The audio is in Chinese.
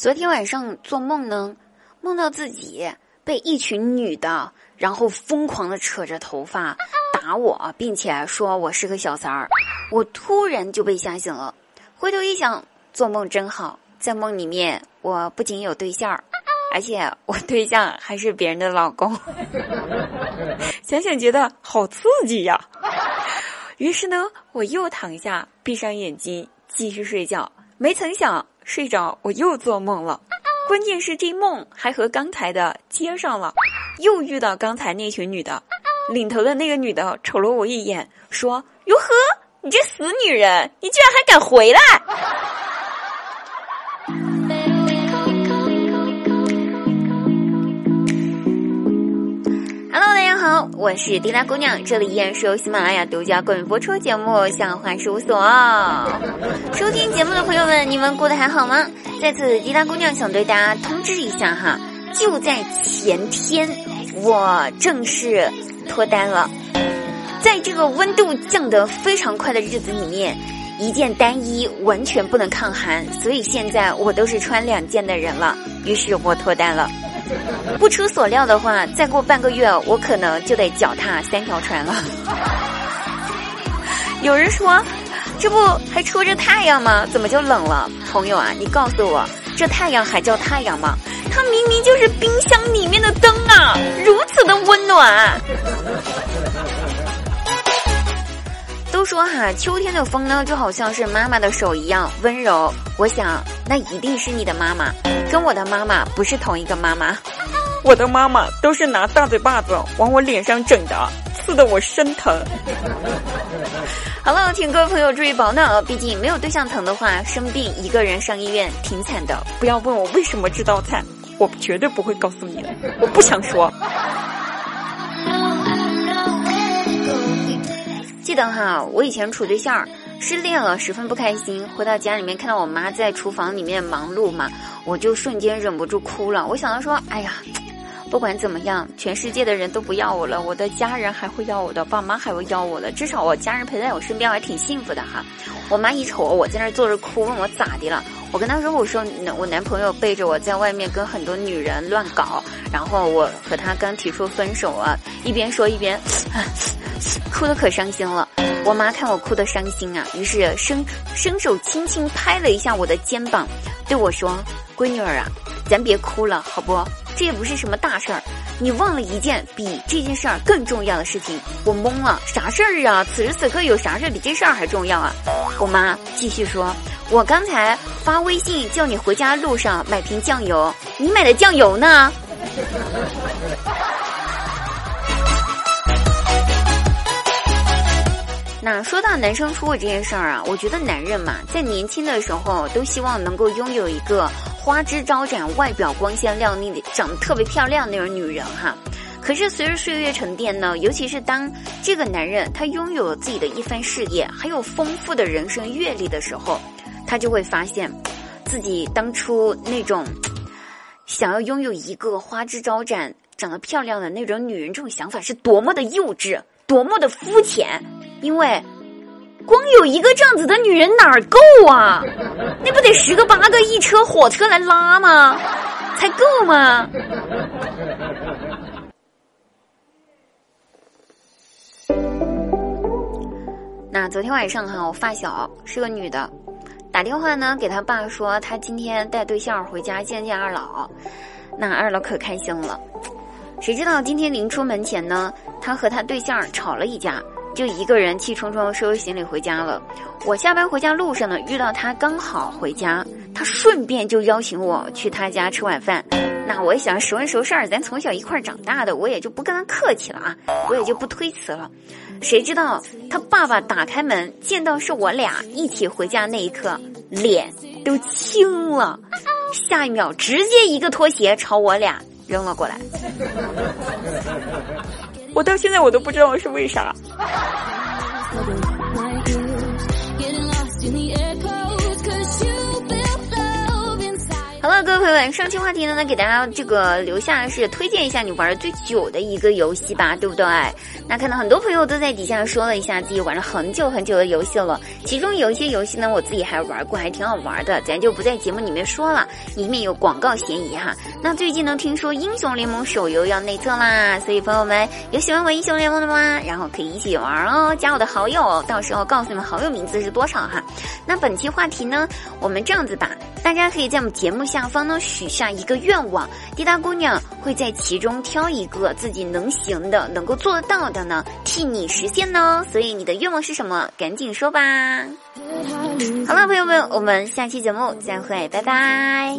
昨天晚上做梦呢，梦到自己被一群女的，然后疯狂的扯着头发打我，并且说我是个小三儿。我突然就被吓醒了，回头一想，做梦真好，在梦里面我不仅有对象，而且我对象还是别人的老公。想想觉得好刺激呀！于是呢，我又躺下，闭上眼睛继续睡觉。没曾想。睡着，我又做梦了。关键是这梦还和刚才的接上了，又遇到刚才那群女的。领头的那个女的瞅了我一眼，说：“哟呵，你这死女人，你居然还敢回来！”我是滴答姑娘，这里依然是由喜马拉雅独家冠名播出节目《向话事务所》。收听节目的朋友们，你们过得还好吗？在此，滴答姑娘想对大家通知一下哈，就在前天，我正式脱单了。在这个温度降得非常快的日子里面，一件单衣完全不能抗寒，所以现在我都是穿两件的人了。于是我脱单了。不出所料的话，再过半个月，我可能就得脚踏三条船了。有人说，这不还出着太阳吗？怎么就冷了？朋友啊，你告诉我，这太阳还叫太阳吗？它明明就是冰箱里面的灯啊，如此的温暖。都说哈，秋天的风呢，就好像是妈妈的手一样温柔。我想，那一定是你的妈妈，跟我的妈妈不是同一个妈妈。我的妈妈都是拿大嘴巴子往我脸上整的，刺得我生疼。好了，请各位朋友注意保暖哦，毕竟没有对象疼的话，生病一个人上医院挺惨的。不要问我为什么知道惨，我绝对不会告诉你的，我不想说。记得哈，我以前处对象，失恋了，十分不开心。回到家里面，看到我妈在厨房里面忙碌嘛，我就瞬间忍不住哭了。我想到说，哎呀，不管怎么样，全世界的人都不要我了，我的家人还会要我的，爸妈还会要我的，至少我家人陪在我身边，我还挺幸福的哈。我妈一瞅我在那坐着哭，问我咋的了。我跟她说，我说我男朋友背着我在外面跟很多女人乱搞，然后我和他刚提出分手啊，一边说一边。哭得可伤心了，我妈看我哭得伤心啊，于是伸伸手轻轻拍了一下我的肩膀，对我说：“闺女儿啊，咱别哭了，好不？这也不是什么大事儿，你忘了一件比这件事儿更重要的事情。”我懵了，啥事儿啊？此时此刻有啥事儿比这事儿还重要啊？我妈继续说：“我刚才发微信叫你回家路上买瓶酱油，你买的酱油呢？”那说到男生出轨这件事儿啊，我觉得男人嘛，在年轻的时候都希望能够拥有一个花枝招展、外表光鲜亮丽的、长得特别漂亮那种女人哈。可是随着岁月沉淀呢，尤其是当这个男人他拥有了自己的一番事业，还有丰富的人生阅历的时候，他就会发现，自己当初那种想要拥有一个花枝招展、长得漂亮的那种女人这种想法是多么的幼稚，多么的肤浅。因为，光有一个这样子的女人哪儿够啊？那不得十个八个一车火车来拉吗？才够吗？那昨天晚上哈，我发小是个女的，打电话呢给他爸说，他今天带对象回家见见二老，那二老可开心了。谁知道今天临出门前呢，他和他对象吵了一架。就一个人气冲冲收拾行李回家了。我下班回家路上呢，遇到他刚好回家，他顺便就邀请我去他家吃晚饭。那我也想熟人熟事儿，咱从小一块长大的，我也就不跟他客气了啊，我也就不推辞了。谁知道他爸爸打开门，见到是我俩一起回家那一刻，脸都青了，下一秒直接一个拖鞋朝我俩扔了过来。我到现在我都不知道是为啥。对，上期话题呢，呢给大家这个留下是推荐一下你玩的最久的一个游戏吧，对不对？那看到很多朋友都在底下说了一下自己玩了很久很久的游戏了，其中有一些游戏呢，我自己还玩过，还挺好玩的，咱就不在节目里面说了，以免有广告嫌疑哈。那最近呢，听说英雄联盟手游要内测啦，所以朋友们有喜欢玩英雄联盟的吗？然后可以一起玩哦，加我的好友，到时候告诉你们好友名字是多少哈。那本期话题呢，我们这样子吧。大家可以在我们节目下方呢许下一个愿望，滴答姑娘会在其中挑一个自己能行的、能够做到的呢，替你实现呢。所以你的愿望是什么？赶紧说吧！好了，朋友们，我们下期节目再会，拜拜。